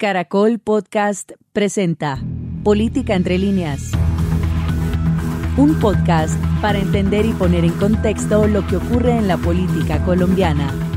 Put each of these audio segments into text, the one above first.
Caracol Podcast presenta Política entre líneas. Un podcast para entender y poner en contexto lo que ocurre en la política colombiana.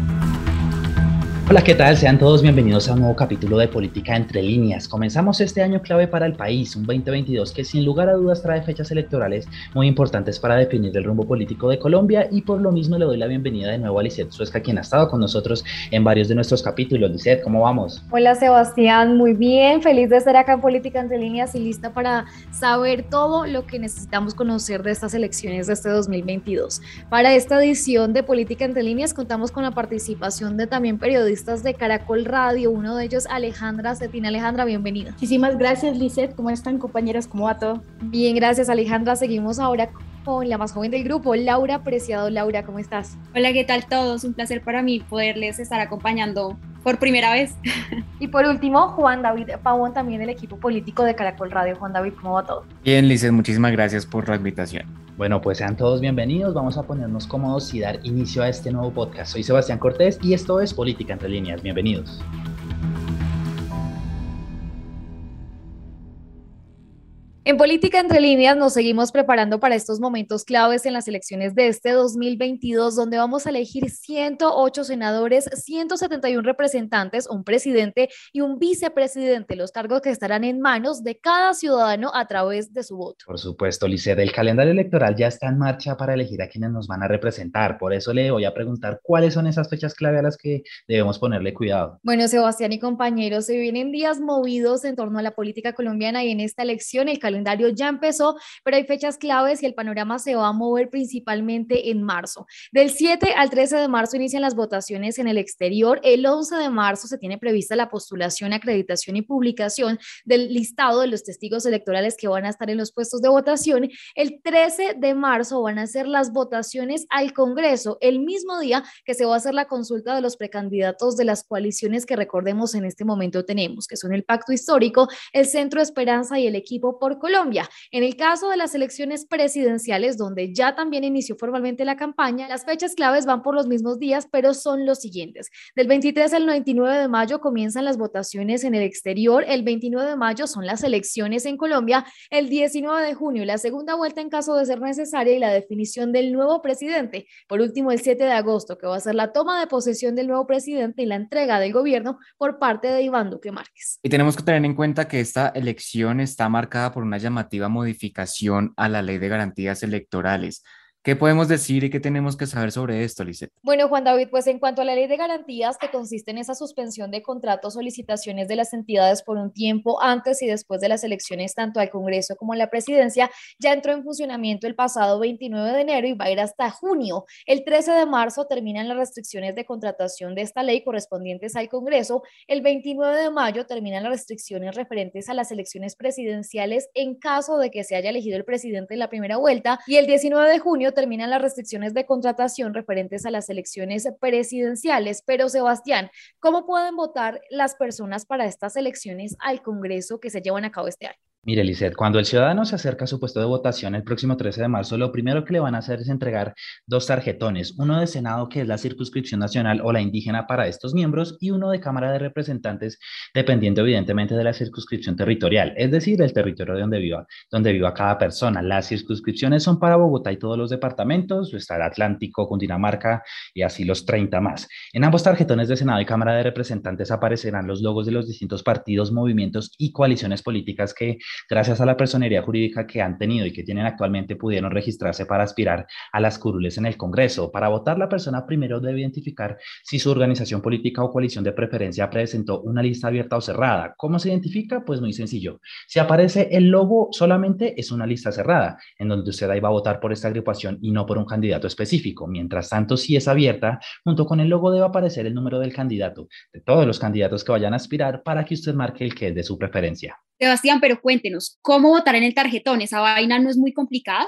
Hola, ¿qué tal? Sean todos bienvenidos a un nuevo capítulo de Política entre líneas. Comenzamos este año clave para el país, un 2022 que sin lugar a dudas trae fechas electorales muy importantes para definir el rumbo político de Colombia y por lo mismo le doy la bienvenida de nuevo a Lisette Suesca, quien ha estado con nosotros en varios de nuestros capítulos. Lisette, ¿cómo vamos? Hola Sebastián, muy bien, feliz de estar acá en Política entre líneas y lista para saber todo lo que necesitamos conocer de estas elecciones de este 2022. Para esta edición de Política entre líneas contamos con la participación de también periodistas de Caracol Radio, uno de ellos Alejandra Cetina. Alejandra, bienvenida. Muchísimas gracias, Lizeth. ¿Cómo están, compañeras? ¿Cómo va todo? Bien, gracias, Alejandra. Seguimos ahora con la más joven del grupo, Laura Preciado. Laura, ¿cómo estás? Hola, ¿qué tal todos? Un placer para mí poderles estar acompañando por primera vez. Y por último, Juan David Pavón, también del equipo político de Caracol Radio. Juan David, ¿cómo va todo? Bien, Lizeth, muchísimas gracias por la invitación. Bueno, pues sean todos bienvenidos. Vamos a ponernos cómodos y dar inicio a este nuevo podcast. Soy Sebastián Cortés y esto es Política entre líneas. Bienvenidos. En Política Entre Líneas nos seguimos preparando para estos momentos claves en las elecciones de este 2022, donde vamos a elegir 108 senadores, 171 representantes, un presidente y un vicepresidente, los cargos que estarán en manos de cada ciudadano a través de su voto. Por supuesto, Lice, el calendario electoral ya está en marcha para elegir a quienes nos van a representar. Por eso le voy a preguntar cuáles son esas fechas clave a las que debemos ponerle cuidado. Bueno, Sebastián y compañeros, se vienen días movidos en torno a la política colombiana y en esta elección el calendario calendario ya empezó, pero hay fechas claves y el panorama se va a mover principalmente en marzo. Del 7 al 13 de marzo inician las votaciones en el exterior. El 11 de marzo se tiene prevista la postulación, acreditación y publicación del listado de los testigos electorales que van a estar en los puestos de votación. El 13 de marzo van a ser las votaciones al Congreso, el mismo día que se va a hacer la consulta de los precandidatos de las coaliciones que recordemos en este momento tenemos, que son el Pacto Histórico, el Centro Esperanza y el Equipo por Colombia. En el caso de las elecciones presidenciales, donde ya también inició formalmente la campaña, las fechas claves van por los mismos días, pero son los siguientes. Del 23 al 29 de mayo comienzan las votaciones en el exterior, el 29 de mayo son las elecciones en Colombia, el 19 de junio la segunda vuelta en caso de ser necesaria y la definición del nuevo presidente. Por último, el 7 de agosto, que va a ser la toma de posesión del nuevo presidente y la entrega del gobierno por parte de Iván Duque Márquez. Y tenemos que tener en cuenta que esta elección está marcada por una llamativa modificación a la ley de garantías electorales. ¿Qué podemos decir y qué tenemos que saber sobre esto, Lisette? Bueno, Juan David, pues en cuanto a la ley de garantías que consiste en esa suspensión de contratos o de las entidades por un tiempo antes y después de las elecciones, tanto al Congreso como a la presidencia, ya entró en funcionamiento el pasado 29 de enero y va a ir hasta junio. El 13 de marzo terminan las restricciones de contratación de esta ley correspondientes al Congreso. El 29 de mayo terminan las restricciones referentes a las elecciones presidenciales en caso de que se haya elegido el presidente en la primera vuelta. Y el 19 de junio terminan las restricciones de contratación referentes a las elecciones presidenciales. Pero Sebastián, ¿cómo pueden votar las personas para estas elecciones al Congreso que se llevan a cabo este año? Mire, Lizeth, cuando el ciudadano se acerca a su puesto de votación el próximo 13 de marzo, lo primero que le van a hacer es entregar dos tarjetones, uno de Senado, que es la circunscripción nacional o la indígena para estos miembros, y uno de Cámara de Representantes, dependiendo evidentemente de la circunscripción territorial, es decir, el territorio donde viva, donde viva cada persona. Las circunscripciones son para Bogotá y todos los departamentos, está el Atlántico, Cundinamarca y así los 30 más. En ambos tarjetones de Senado y Cámara de Representantes aparecerán los logos de los distintos partidos, movimientos y coaliciones políticas que gracias a la personería jurídica que han tenido y que tienen actualmente, pudieron registrarse para aspirar a las curules en el Congreso. Para votar, la persona primero debe identificar si su organización política o coalición de preferencia presentó una lista abierta o cerrada. ¿Cómo se identifica? Pues muy sencillo. Si aparece el logo, solamente es una lista cerrada, en donde usted ahí va a votar por esta agrupación y no por un candidato específico. Mientras tanto, si es abierta, junto con el logo debe aparecer el número del candidato, de todos los candidatos que vayan a aspirar, para que usted marque el que es de su preferencia. Sebastián, pero cuéntenos, ¿cómo votar en el tarjetón? ¿Esa vaina no es muy complicada?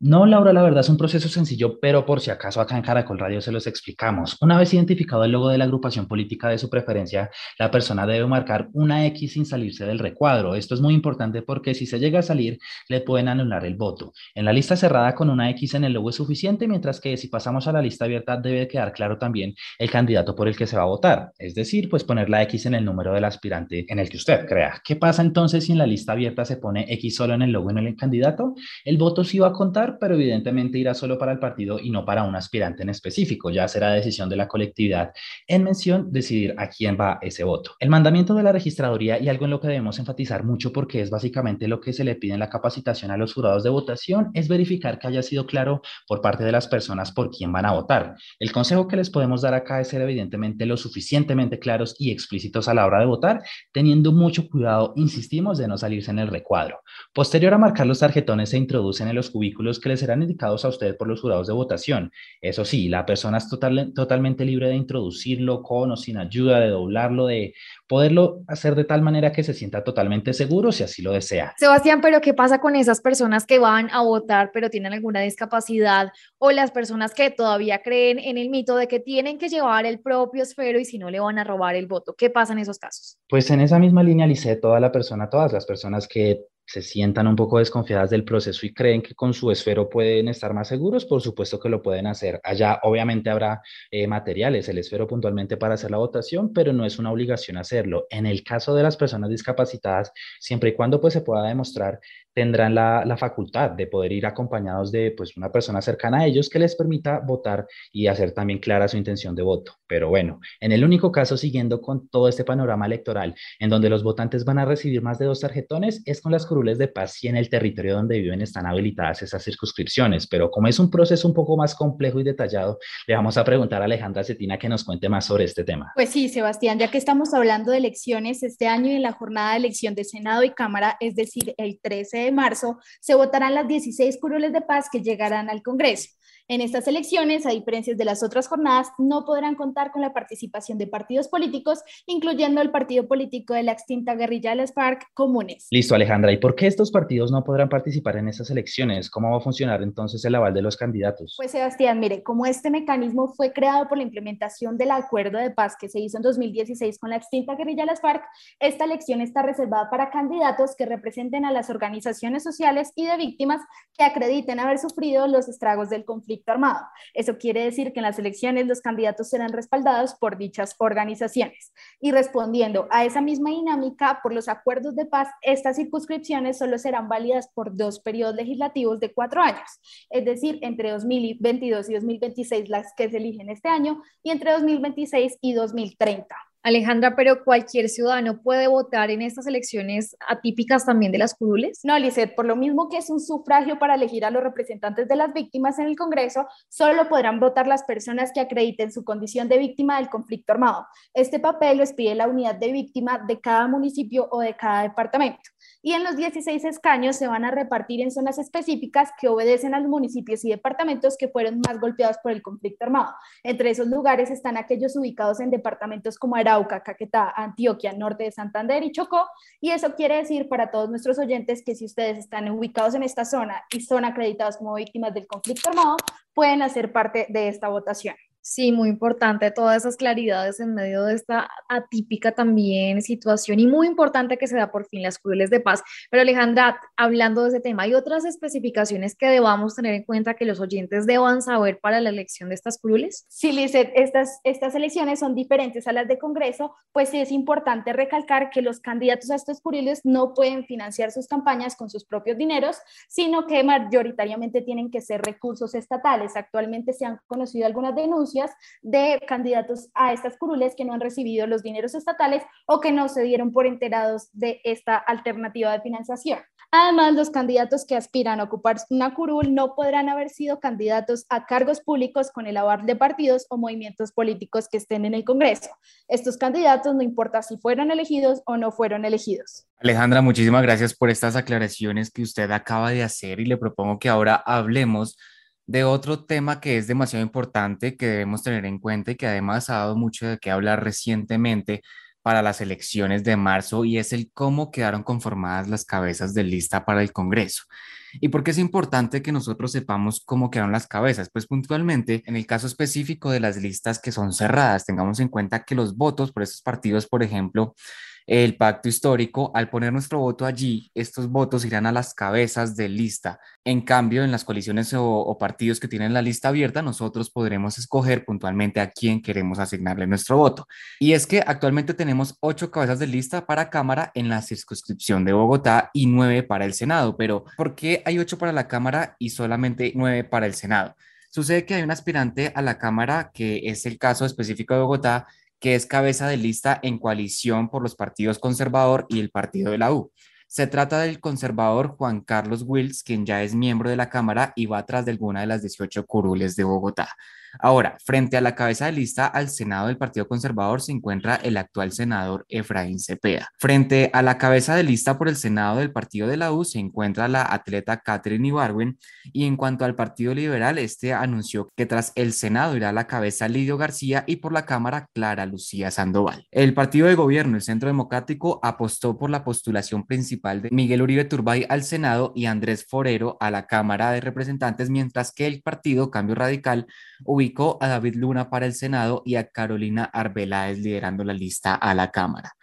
No, Laura, la verdad es un proceso sencillo, pero por si acaso acá en Caracol Radio se los explicamos. Una vez identificado el logo de la agrupación política de su preferencia, la persona debe marcar una X sin salirse del recuadro. Esto es muy importante porque si se llega a salir, le pueden anular el voto. En la lista cerrada con una X en el logo es suficiente, mientras que si pasamos a la lista abierta debe quedar claro también el candidato por el que se va a votar. Es decir, pues poner la X en el número del aspirante en el que usted crea. ¿Qué pasa entonces si en la lista abierta se pone X solo en el logo en el candidato? El voto sí va a contar pero evidentemente irá solo para el partido y no para un aspirante en específico. Ya será decisión de la colectividad en mención decidir a quién va ese voto. El mandamiento de la registraduría y algo en lo que debemos enfatizar mucho porque es básicamente lo que se le pide en la capacitación a los jurados de votación es verificar que haya sido claro por parte de las personas por quién van a votar. El consejo que les podemos dar acá es ser evidentemente lo suficientemente claros y explícitos a la hora de votar, teniendo mucho cuidado, insistimos, de no salirse en el recuadro. Posterior a marcar los tarjetones se introducen en los cubículos que les serán indicados a usted por los jurados de votación. Eso sí, la persona es total, totalmente libre de introducirlo con o sin ayuda, de doblarlo, de poderlo hacer de tal manera que se sienta totalmente seguro si así lo desea. Sebastián, pero ¿qué pasa con esas personas que van a votar pero tienen alguna discapacidad o las personas que todavía creen en el mito de que tienen que llevar el propio esfero y si no le van a robar el voto? ¿Qué pasa en esos casos? Pues en esa misma línea, Lice, toda la persona, todas las personas que se sientan un poco desconfiadas del proceso y creen que con su esfero pueden estar más seguros, por supuesto que lo pueden hacer. Allá obviamente habrá eh, materiales, el esfero puntualmente para hacer la votación, pero no es una obligación hacerlo. En el caso de las personas discapacitadas, siempre y cuando pues se pueda demostrar tendrán la, facultad de poder ir acompañados de pues, una persona cercana a ellos que les permita votar y hacer también clara su intención de voto. Pero bueno, en el único caso, siguiendo con todo este panorama electoral, en donde los votantes van a recibir más de dos tarjetones, es con las curules de paz y en el territorio donde viven están habilitadas esas circunscripciones. Pero como es un proceso un poco más complejo y detallado, le vamos a preguntar a Alejandra Cetina que nos cuente más sobre este tema. Pues sí, Sebastián, ya que estamos hablando de elecciones, este año y en la jornada de elección de Senado y Cámara, es decir, el 13 de marzo, se votarán las 16 curules de paz que llegarán al Congreso. En estas elecciones, a diferencia de las otras jornadas, no podrán contar con la participación de partidos políticos, incluyendo el partido político de la extinta guerrilla de las FARC, Comunes. Listo, Alejandra. ¿Y por qué estos partidos no podrán participar en estas elecciones? ¿Cómo va a funcionar entonces el aval de los candidatos? Pues, Sebastián, mire, como este mecanismo fue creado por la implementación del acuerdo de paz que se hizo en 2016 con la extinta guerrilla de las FARC, esta elección está reservada para candidatos que representen a las organizaciones sociales y de víctimas que acrediten haber sufrido los estragos del conflicto armado. Eso quiere decir que en las elecciones los candidatos serán respaldados por dichas organizaciones. Y respondiendo a esa misma dinámica, por los acuerdos de paz, estas circunscripciones solo serán válidas por dos periodos legislativos de cuatro años, es decir, entre 2022 y 2026 las que se eligen este año y entre 2026 y 2030. Alejandra, pero cualquier ciudadano puede votar en estas elecciones atípicas también de las curules? No, Lizeth, por lo mismo que es un sufragio para elegir a los representantes de las víctimas en el Congreso, solo podrán votar las personas que acrediten su condición de víctima del conflicto armado. Este papel lo expide la unidad de víctima de cada municipio o de cada departamento y en los 16 escaños se van a repartir en zonas específicas que obedecen a los municipios y departamentos que fueron más golpeados por el conflicto armado. Entre esos lugares están aquellos ubicados en departamentos como Arauca, Caquetá, Antioquia, Norte de Santander y Chocó. Y eso quiere decir para todos nuestros oyentes que si ustedes están ubicados en esta zona y son acreditados como víctimas del conflicto armado, pueden hacer parte de esta votación. Sí, muy importante todas esas claridades en medio de esta atípica también situación y muy importante que se da por fin las curules de paz. Pero Alejandra, hablando de ese tema, ¿hay otras especificaciones que debamos tener en cuenta que los oyentes deban saber para la elección de estas curules? Sí, Lizeth, estas, estas elecciones son diferentes a las de Congreso, pues sí es importante recalcar que los candidatos a estos curules no pueden financiar sus campañas con sus propios dineros, sino que mayoritariamente tienen que ser recursos estatales. Actualmente se han conocido algunas denuncias de candidatos a estas curules que no han recibido los dineros estatales o que no se dieron por enterados de esta alternativa de financiación. Además, los candidatos que aspiran a ocupar una curul no podrán haber sido candidatos a cargos públicos con el aval de partidos o movimientos políticos que estén en el Congreso. Estos candidatos no importa si fueron elegidos o no fueron elegidos. Alejandra, muchísimas gracias por estas aclaraciones que usted acaba de hacer y le propongo que ahora hablemos de otro tema que es demasiado importante, que debemos tener en cuenta y que además ha dado mucho de qué hablar recientemente, para las elecciones de marzo y es el cómo quedaron conformadas las cabezas de lista para el Congreso. ¿Y por qué es importante que nosotros sepamos cómo quedaron las cabezas? Pues puntualmente, en el caso específico de las listas que son cerradas, tengamos en cuenta que los votos por esos partidos, por ejemplo, el pacto histórico, al poner nuestro voto allí, estos votos irán a las cabezas de lista. En cambio, en las coaliciones o, partidos que tienen la lista abierta, nosotros podremos escoger puntualmente a quién queremos asignarle nuestro voto. Y es que actualmente tenemos ocho cabezas de lista para Cámara en la circunscripción de Bogotá y nueve para el Senado. Pero, ¿por qué hay ocho para la Cámara y solamente nueve para el Senado? Sucede que hay un aspirante a la Cámara, que es el caso específico de Bogotá, que es cabeza de lista en coalición por los partidos conservador y el partido de la U. Se trata del conservador Juan Carlos Wills, quien ya es miembro de la Cámara y va atrás de alguna de las 18 curules de Bogotá. Ahora, frente a la cabeza de lista al Senado del Partido Conservador se encuentra el actual senador Efraín Cepeda. Frente a la cabeza de lista por el Senado del Partido de la U se encuentra la atleta Catherine Ibarwen y en cuanto al Partido Liberal, este anunció que tras el Senado irá a la cabeza Lidio García y por la Cámara Clara Lucía Sandoval. El partido de gobierno, el Centro Democrático, apostó por la postulación principal de Miguel Uribe Turbay al Senado y Andrés Forero a la Cámara de Representantes, mientras que el partido Cambio Radical ubicó a David Luna para el Senado y a Carolina Arbeláez liderando la lista a la Cámara.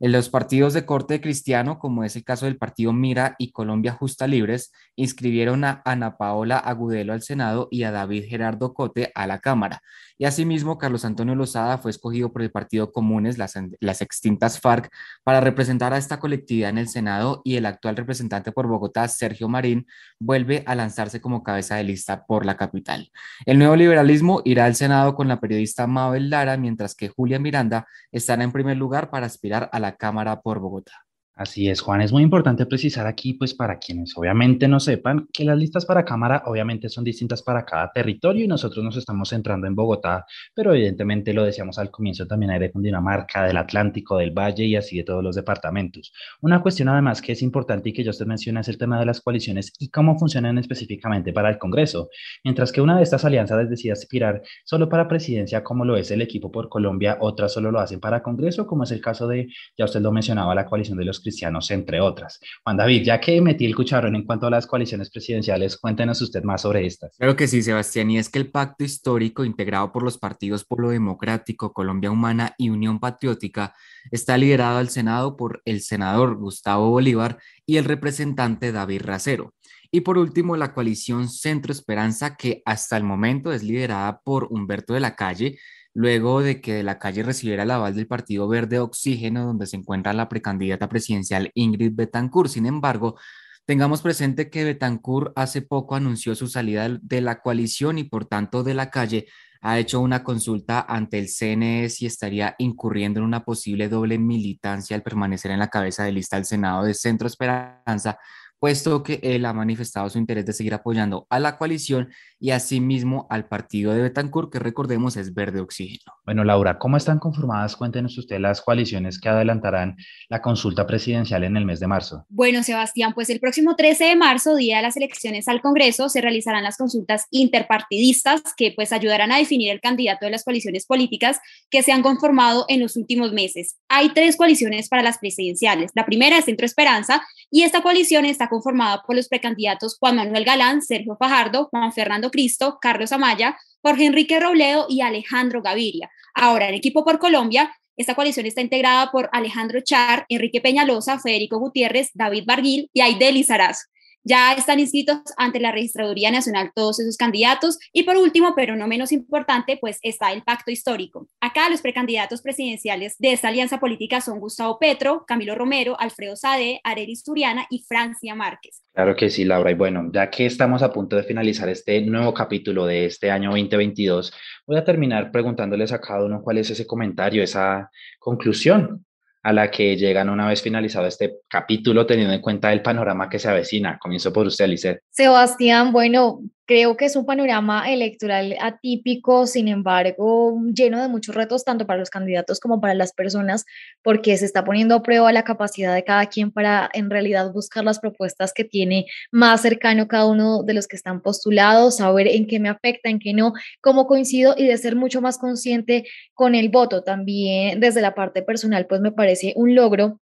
En los partidos de corte cristiano, como es el caso del partido Mira y Colombia Justa Libres, inscribieron a Ana Paola Agudelo al Senado y a David Gerardo Cote a la Cámara. Y asimismo, Carlos Antonio Lozada fue escogido por el Partido Comunes, las, las extintas FARC, para representar a esta colectividad en el Senado y el actual representante por Bogotá, Sergio Marín, vuelve a lanzarse como cabeza de lista por la capital. El nuevo liberalismo irá al Senado con la periodista Mabel Lara, mientras que Julia Miranda estará en primer lugar para aspirar a la Cámara por Bogotá. Así es, Juan. Es muy importante precisar aquí, pues para quienes obviamente no sepan, que las listas para Cámara obviamente son distintas para cada territorio y nosotros nos estamos centrando en Bogotá, pero evidentemente lo decíamos al comienzo también hay de Cundinamarca, del Atlántico, del Valle y así de todos los departamentos. Una cuestión además que es importante y que yo usted menciona es el tema de las coaliciones y cómo funcionan específicamente para el Congreso. Mientras que una de estas alianzas decide aspirar solo para presidencia, como lo es el equipo por Colombia, otras solo lo hacen para Congreso, como es el caso de, ya usted lo mencionaba, la coalición de los cristianos, entre otras. Juan David, ya que metí el cucharón en cuanto a las coaliciones presidenciales, cuéntenos usted más sobre estas. Claro que sí, Sebastián, y es que el pacto histórico integrado por los partidos Polo Democrático, Colombia Humana y Unión Patriótica está liderado al Senado por el senador Gustavo Bolívar y el representante David Racero. Y por último, la coalición Centro Esperanza, que hasta el momento es liderada por Humberto de la Calle, luego de que de la calle recibiera el aval del Partido Verde Oxígeno, donde se encuentra la precandidata presidencial Ingrid Betancourt. Sin embargo, tengamos presente que Betancourt hace poco anunció su salida de la coalición y por tanto de la calle ha hecho una consulta ante el CNE si estaría incurriendo en una posible doble militancia al permanecer en la cabeza de lista del Senado de Centro Esperanza puesto que él ha manifestado su interés de seguir apoyando a la coalición y asimismo al partido de Betancourt, que recordemos es verde oxígeno. Bueno, Laura, ¿cómo están conformadas? Cuéntenos usted las coaliciones que adelantarán la consulta presidencial en el mes de marzo. Bueno, Sebastián, pues el próximo 13 de marzo, día de las elecciones al Congreso, se realizarán las consultas interpartidistas que pues ayudarán a definir el candidato de las coaliciones políticas que se han conformado en los últimos meses. Hay tres coaliciones para las presidenciales. La primera es Centro Esperanza y esta coalición está conformada por los precandidatos Juan Manuel Galán, Sergio Fajardo, Juan Fernando Cristo, Carlos Amaya, Jorge Enrique Robledo y Alejandro Gaviria. Ahora, en equipo por Colombia, esta coalición está integrada por Alejandro Char, Enrique Peñalosa, Federico Gutiérrez, David Barguil y Aide Lizarazo. Ya están inscritos ante la Registraduría Nacional todos esos candidatos. Y por último, pero no menos importante, pues está el pacto histórico. Acá los precandidatos presidenciales de esta alianza política son Gustavo Petro, Camilo Romero, Alfredo Sade, Arelis Turiana y Francia Márquez. Claro que sí, Laura. Y bueno, ya que estamos a punto de finalizar este nuevo capítulo de este año 2022, voy a terminar preguntándoles a cada uno cuál es ese comentario, esa conclusión a la que llegan una vez finalizado este capítulo, teniendo en cuenta el panorama que se avecina. Comienzo por usted, Alice. Sebastián, bueno, Creo que es un panorama electoral atípico, sin embargo, lleno de muchos retos, tanto para los candidatos como para las personas, porque se está poniendo a prueba la capacidad de cada quien para en realidad buscar las propuestas que tiene más cercano cada uno de los que están postulados, saber en qué me afecta, en qué no, cómo coincido y de ser mucho más consciente con el voto. También desde la parte personal, pues me parece un logro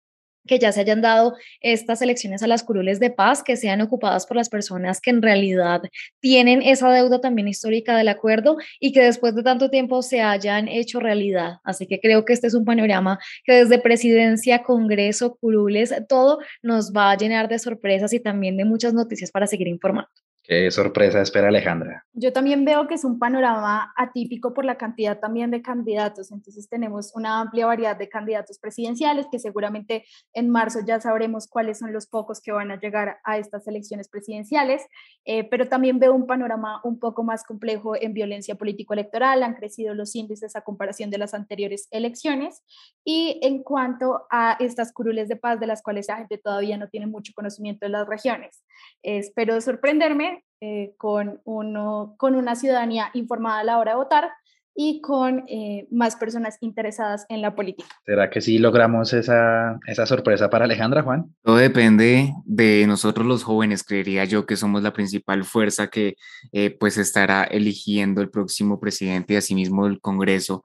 que ya se hayan dado estas elecciones a las curules de paz, que sean ocupadas por las personas que en realidad tienen esa deuda también histórica del acuerdo y que después de tanto tiempo se hayan hecho realidad. Así que creo que este es un panorama que desde presidencia, Congreso, curules, todo nos va a llenar de sorpresas y también de muchas noticias para seguir informando. Qué sorpresa espera Alejandra. Yo también veo que es un panorama atípico por la cantidad también de candidatos. Entonces tenemos una amplia variedad de candidatos presidenciales que seguramente en marzo ya sabremos cuáles son los pocos que van a llegar a estas elecciones presidenciales. Eh, pero también veo un panorama un poco más complejo en violencia político-electoral. Han crecido los índices a comparación de las anteriores elecciones. Y en cuanto a estas curules de paz de las cuales la gente todavía no tiene mucho conocimiento en las regiones, espero sorprenderme eh, con, uno, con una ciudadanía informada a la hora de votar y con eh, más personas interesadas en la política. ¿Será que sí logramos esa, esa sorpresa para Alejandra, Juan? Todo depende de nosotros los jóvenes, creería yo que somos la principal fuerza que eh, pues estará eligiendo el próximo presidente y asimismo el Congreso.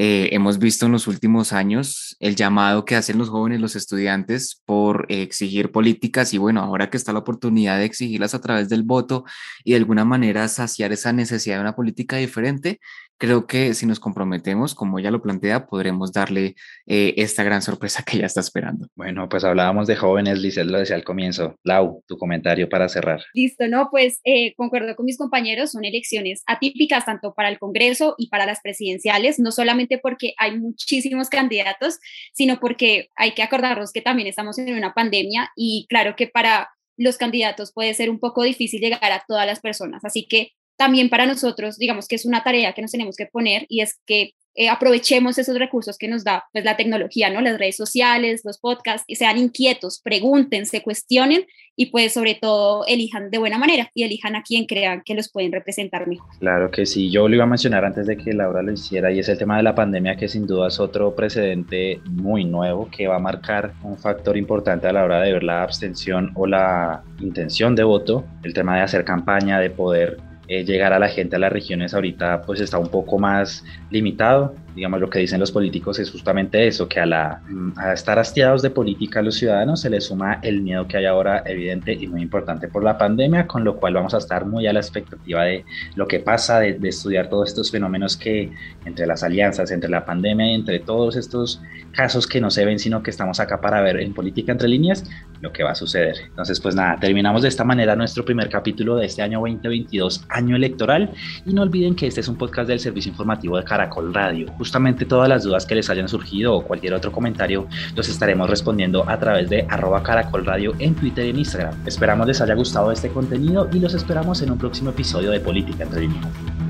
Eh, hemos visto en los últimos años el llamado que hacen los jóvenes, los estudiantes, por exigir políticas y bueno, ahora que está la oportunidad de exigirlas a través del voto y de alguna manera saciar esa necesidad de una política diferente, creo que si nos comprometemos, como ella lo plantea, podremos darle eh, esta gran sorpresa que ella está esperando. Bueno, pues hablábamos de jóvenes, Lizeth lo decía al comienzo. Lau, tu comentario para cerrar. Listo, ¿no? Pues eh, concuerdo con mis compañeros, son elecciones atípicas tanto para el Congreso y para las presidenciales, no solamente porque hay muchísimos candidatos, sino porque hay que acordarnos que también estamos en una pandemia y claro que para los candidatos puede ser un poco difícil llegar a todas las personas. Así que también para nosotros, digamos que es una tarea que nos tenemos que poner y es que eh, aprovechemos esos recursos que nos da pues, la tecnología, ¿no? Las redes sociales, los podcasts, y sean inquietos, pregunten, se cuestionen y pues sobre todo elijan de buena manera y elijan a quien crean que los pueden representar mejor. Claro que sí, yo lo iba a mencionar antes de que Laura lo hiciera y es el tema de la pandemia que sin duda es otro precedente muy nuevo que va a marcar un factor importante a la hora de ver la abstención o la intención de voto, el tema de hacer campaña, de poder eh, llegar a la gente a las regiones ahorita pues está un poco más limitado. Digamos, lo que dicen los políticos es justamente eso, que a, la, a estar hastiados de política a los ciudadanos se les suma el miedo que hay ahora evidente y muy importante por la pandemia, con lo cual vamos a estar muy a la expectativa de lo que pasa, de, estudiar todos estos fenómenos que entre las alianzas, entre la pandemia entre todos estos casos que no se ven, sino que estamos acá para ver en política entre líneas lo que va a suceder. Entonces, pues nada, terminamos de esta manera nuestro primer capítulo de este año 2022 año electoral. Y no olviden que este es un podcast del servicio informativo de Caracol Radio. Justamente todas las dudas que les hayan surgido o cualquier otro comentario los estaremos respondiendo a través de arroba Caracol Radio en Twitter y en Instagram. Esperamos les haya gustado este contenido y los esperamos en un próximo episodio de Política entre líneas.